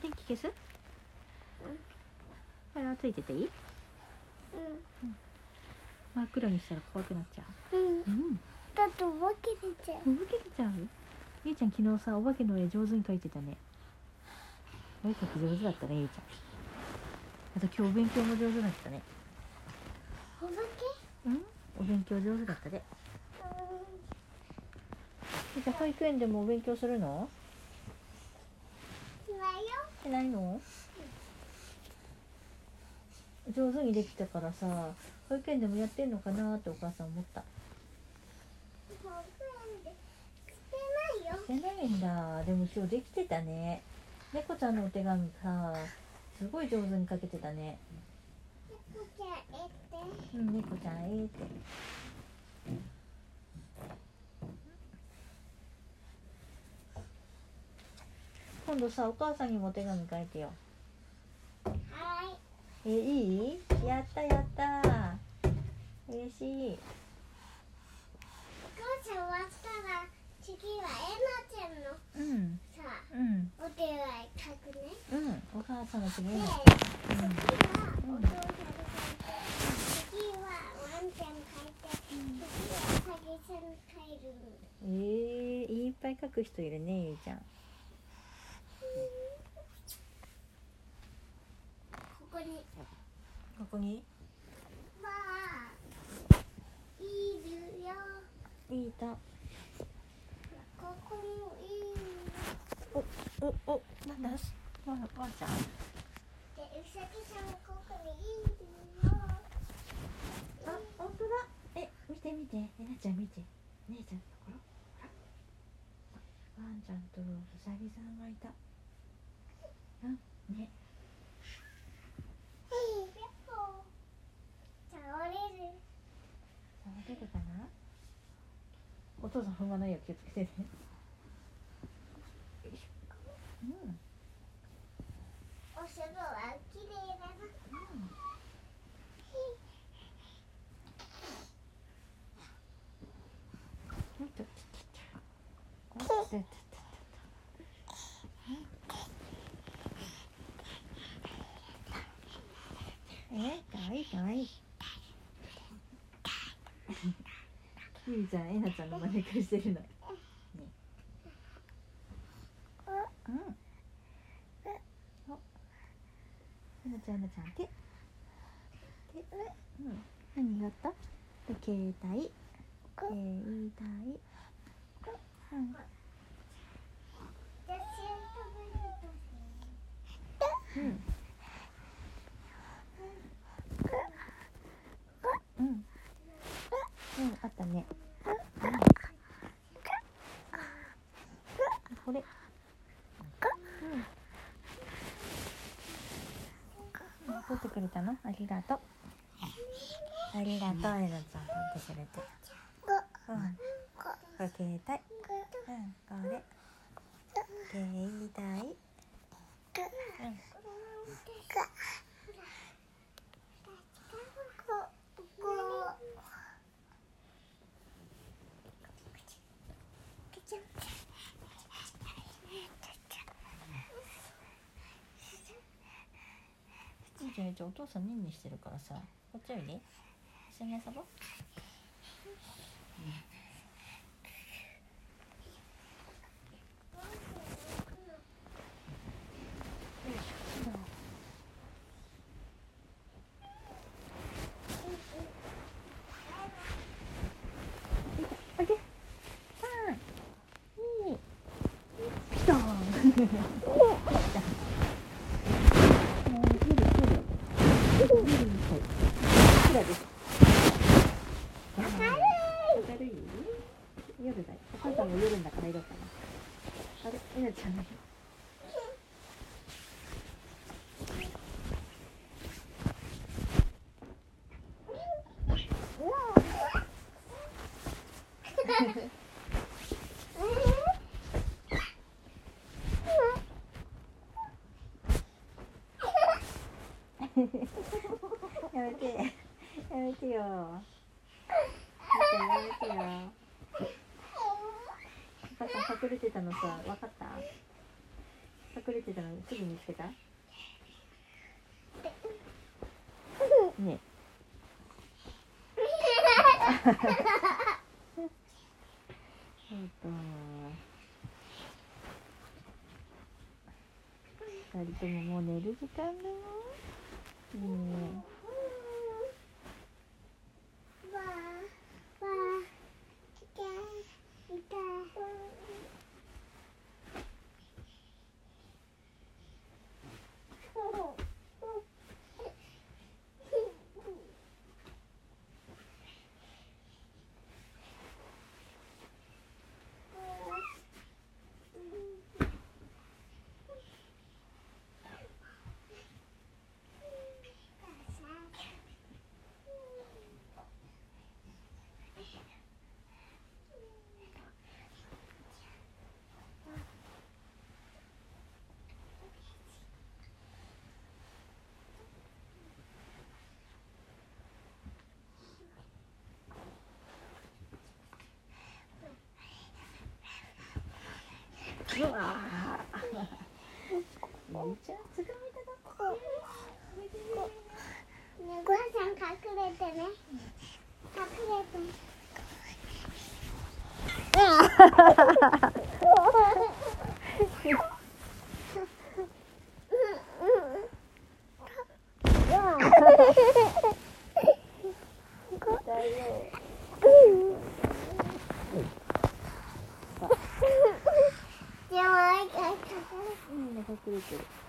電気消す？これはついてていい？真っ暗にしたら怖くなっちゃう？んうん。ううん。だってお化け出ちゃう。お化け出ちゃう？ゆいちゃん昨日さお化けの絵上手に描いてたね。お絵描き上手だったねゆいちゃん。あと今日お勉強も上手だったね。お化うん。お勉強上手だったでけゆいちゃん保育園でもお勉強するの？よしないの？上手にできたからさ保育園でもやってんのかなってお母さん思った。保育園でしてないよ。してないんだ。でも今日できてたね。猫ちゃんのお手紙さすごい上手に書けてたね。猫ちゃんえって。うん猫ちゃんええって今度さお母さんにもお手紙書いてよ。はい。えいい？やったやった。嬉しい。お母さん終わったら次はえなちゃんのうん。さうん。お手紙書くね。うん。お母さんの次にで次はお父さん書いて次はワンちゃん書いて次はサギさん書いる。のえー、いっぱい書く人いるねゆいちゃんここに。ここに？はいるよ。いた。ここもいるおおなんだ？わわちゃん。でうさぎさんここにいるよ。あ本当だ。え見て見て。えなちゃん見て。姉ちゃんのところ？ワンちゃんとうさぎさんがいた。うん？ね倒れる触れるかなお父さん踏まないよ気をつけてね。うん。おそろは綺麗だな。うん。とおっとっとっとっとえかわいいかわいいゆいちゃんえなちゃんの真似っこしてるの、ね、うん。おえなちゃんえなちゃん手。手うん。何があった？で携帯。携帯。うんじゃあうんうんうんあったねうんこれ。うん。取ってくれたの？ありがとう。ありがとうえなちゃん。取ってくれて。うん。これ携帯。うんこれ。携帯。うんじゃんいいじゃんお父さんニンニンしてるからさ。こっちおいで一緒に遊ぼう。おいで三二ピトンもう出る出る出るみたいいくらです明るい夜だよお母さんも夜だから色かなあれえなちゃんねやめて。やめてよ。やめてよ。お母さん隠れてたのさ分かった？隠れてたのすぐ見つけた？ね そうか。二人とももう寝る時間だよいうわー。めっちゃん隠れてね隠れてじゃ